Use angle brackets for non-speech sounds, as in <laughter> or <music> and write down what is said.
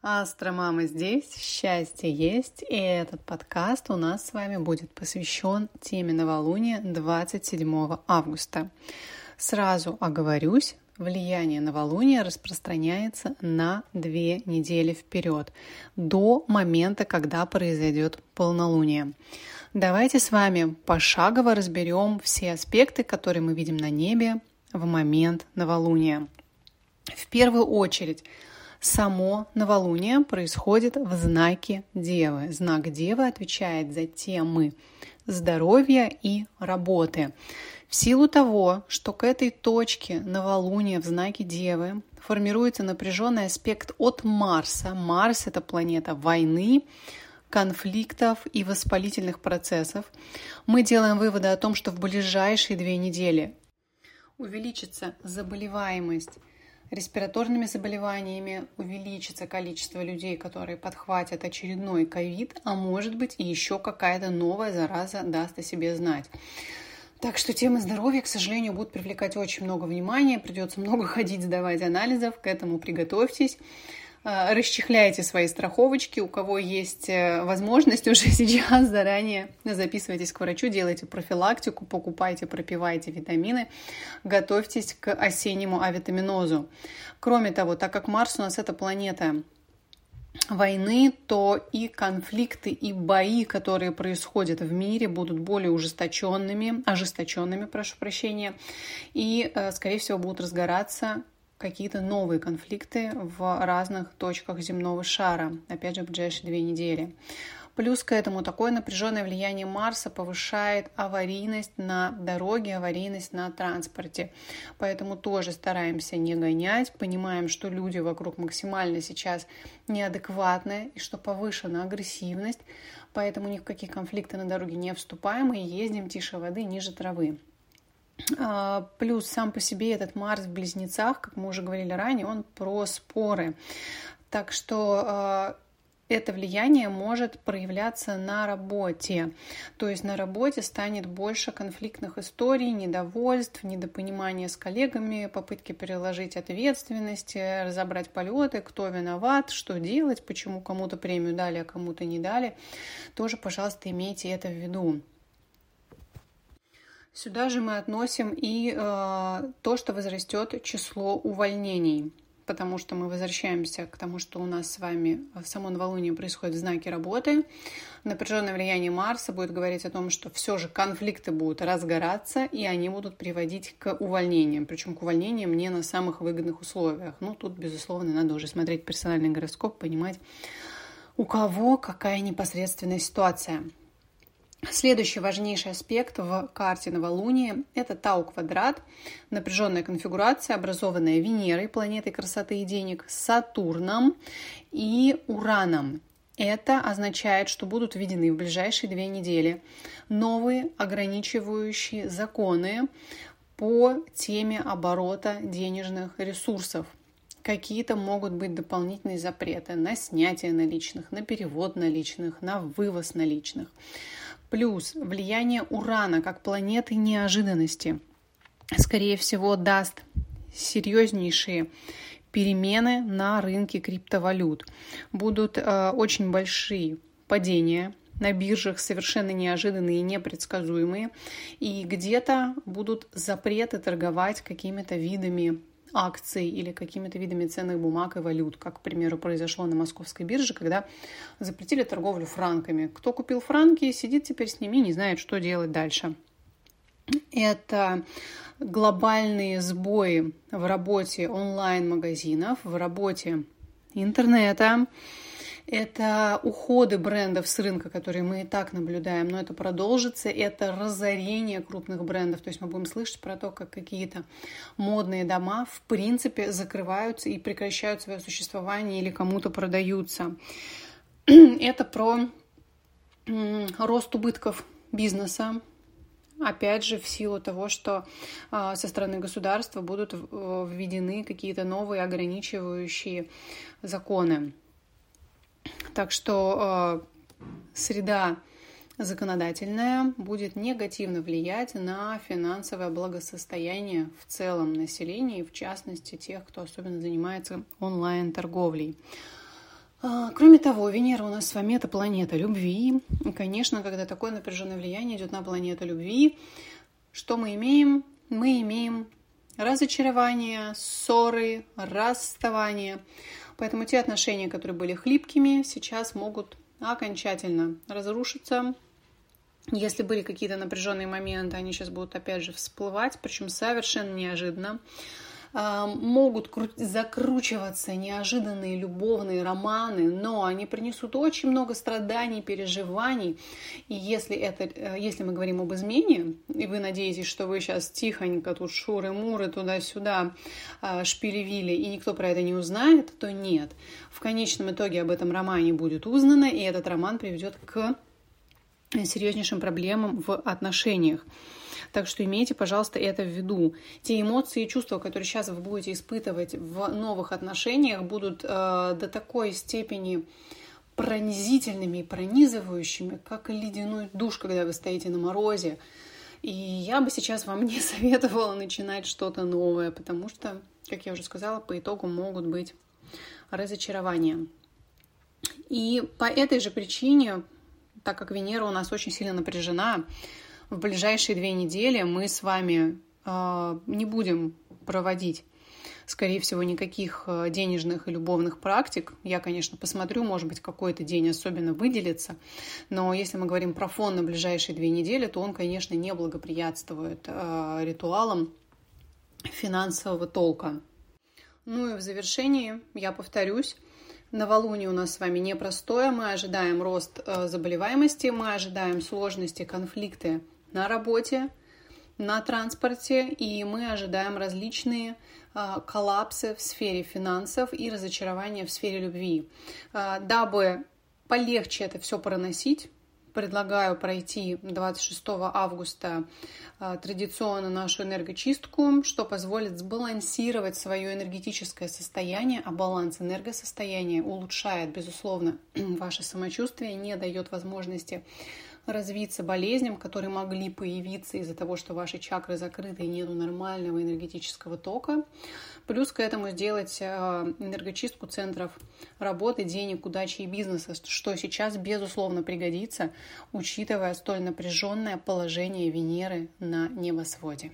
Астромама здесь, счастье есть, и этот подкаст у нас с вами будет посвящен теме новолуния 27 августа. Сразу оговорюсь, влияние новолуния распространяется на две недели вперед, до момента, когда произойдет полнолуние. Давайте с вами пошагово разберем все аспекты, которые мы видим на небе в момент новолуния. В первую очередь Само новолуние происходит в знаке Девы. Знак Девы отвечает за темы здоровья и работы. В силу того, что к этой точке новолуния в знаке Девы формируется напряженный аспект от Марса. Марс – это планета войны, конфликтов и воспалительных процессов, мы делаем выводы о том, что в ближайшие две недели увеличится заболеваемость респираторными заболеваниями увеличится количество людей, которые подхватят очередной ковид, а может быть и еще какая-то новая зараза даст о себе знать. Так что темы здоровья, к сожалению, будут привлекать очень много внимания, придется много <laughs> ходить, сдавать анализов, к этому приготовьтесь. Э, расчехляйте свои страховочки, у кого есть э, возможность уже <laughs> сейчас заранее записывайтесь к врачу, делайте профилактику, покупайте, пропивайте витамины, готовьтесь к осеннему авитаминозу. Кроме того, так как Марс у нас это планета войны, то и конфликты, и бои, которые происходят в мире, будут более ужесточенными, ожесточенными, прошу прощения, и, э, скорее всего, будут разгораться какие-то новые конфликты в разных точках земного шара, опять же, в ближайшие две недели. Плюс к этому такое напряженное влияние Марса повышает аварийность на дороге, аварийность на транспорте. Поэтому тоже стараемся не гонять, понимаем, что люди вокруг максимально сейчас неадекватны и что повышена агрессивность, поэтому ни в какие конфликты на дороге не вступаем и ездим тише воды, ниже травы. А, плюс сам по себе этот Марс в близнецах, как мы уже говорили ранее, он про споры. Так что а, это влияние может проявляться на работе. То есть на работе станет больше конфликтных историй, недовольств, недопонимания с коллегами, попытки переложить ответственности, разобрать полеты, кто виноват, что делать, почему кому-то премию дали, а кому-то не дали. Тоже, пожалуйста, имейте это в виду. Сюда же мы относим и э, то, что возрастет число увольнений, потому что мы возвращаемся к тому, что у нас с вами само новолуние происходит в знаке работы. Напряженное влияние Марса будет говорить о том, что все же конфликты будут разгораться, и они будут приводить к увольнениям, причем к увольнениям не на самых выгодных условиях. Ну, тут, безусловно, надо уже смотреть персональный гороскоп, понимать, у кого какая непосредственная ситуация. Следующий важнейший аспект в карте новолуния – это Тау-квадрат, напряженная конфигурация, образованная Венерой, планетой красоты и денег, Сатурном и Ураном. Это означает, что будут введены в ближайшие две недели новые ограничивающие законы по теме оборота денежных ресурсов. Какие-то могут быть дополнительные запреты на снятие наличных, на перевод наличных, на вывоз наличных. Плюс влияние Урана как планеты неожиданности, скорее всего, даст серьезнейшие перемены на рынке криптовалют. Будут э, очень большие падения на биржах совершенно неожиданные и непредсказуемые. И где-то будут запреты торговать какими-то видами акций или какими-то видами ценных бумаг и валют, как, к примеру, произошло на московской бирже, когда запретили торговлю франками. Кто купил франки, сидит теперь с ними и не знает, что делать дальше. Это глобальные сбои в работе онлайн-магазинов, в работе интернета, это уходы брендов с рынка, которые мы и так наблюдаем, но это продолжится, это разорение крупных брендов, то есть мы будем слышать про то, как какие-то модные дома в принципе закрываются и прекращают свое существование или кому-то продаются. <clears throat> Это про рост убытков бизнеса, Опять же, в силу того, что э, со стороны государства будут введены какие-то новые ограничивающие законы. Так что э, среда законодательная будет негативно влиять на финансовое благосостояние в целом населения и в частности тех, кто особенно занимается онлайн-торговлей. А, кроме того, Венера у нас с вами это планета любви. И, конечно, когда такое напряженное влияние идет на планету любви, что мы имеем? Мы имеем разочарование, ссоры, расставание. Поэтому те отношения, которые были хлипкими, сейчас могут окончательно разрушиться. Если были какие-то напряженные моменты, они сейчас будут опять же всплывать, причем совершенно неожиданно. А, могут закручиваться неожиданные любовные романы, но они принесут очень много страданий, переживаний. И если, это, э, если мы говорим об измене, и вы надеетесь, что вы сейчас тихонько тут шуры-муры туда-сюда а, шпилевили, и никто про это не узнает, то нет. В конечном итоге об этом романе будет узнано, и этот роман приведет к серьезнейшим проблемам в отношениях. Так что имейте, пожалуйста, это в виду. Те эмоции и чувства, которые сейчас вы будете испытывать в новых отношениях, будут э, до такой степени пронизительными и пронизывающими, как ледяной душ, когда вы стоите на морозе. И я бы сейчас вам не <laughs> советовала начинать что-то новое, потому что, как я уже сказала, по итогу могут быть разочарования. И по этой же причине, так как Венера у нас очень сильно напряжена, в ближайшие две недели мы с вами э, не будем проводить скорее всего, никаких а, денежных и любовных практик. Я, конечно, посмотрю, может быть, какой-то день особенно выделится. Но если мы говорим про фон на ближайшие две недели, то он, конечно, не благоприятствует э, ритуалам финансового толка. Ну и в завершении я повторюсь, Новолуние у нас с вами непростое. Мы ожидаем рост э, заболеваемости, мы ожидаем сложности, конфликты на работе, на транспорте, и мы ожидаем различные а, коллапсы в сфере финансов и разочарования в сфере любви. А, дабы полегче это все проносить, предлагаю пройти 26 августа а, традиционно нашу энергочистку, что позволит сбалансировать свое энергетическое состояние, а баланс энергосостояния улучшает, безусловно, <clears throat> ваше самочувствие, не дает возможности развиться болезням, которые могли появиться из-за того, что ваши чакры закрыты и нету нормального энергетического тока. Плюс к этому сделать э, энергочистку центров работы, денег, удачи и бизнеса, что сейчас, безусловно, пригодится, учитывая столь напряженное положение Венеры на небосводе.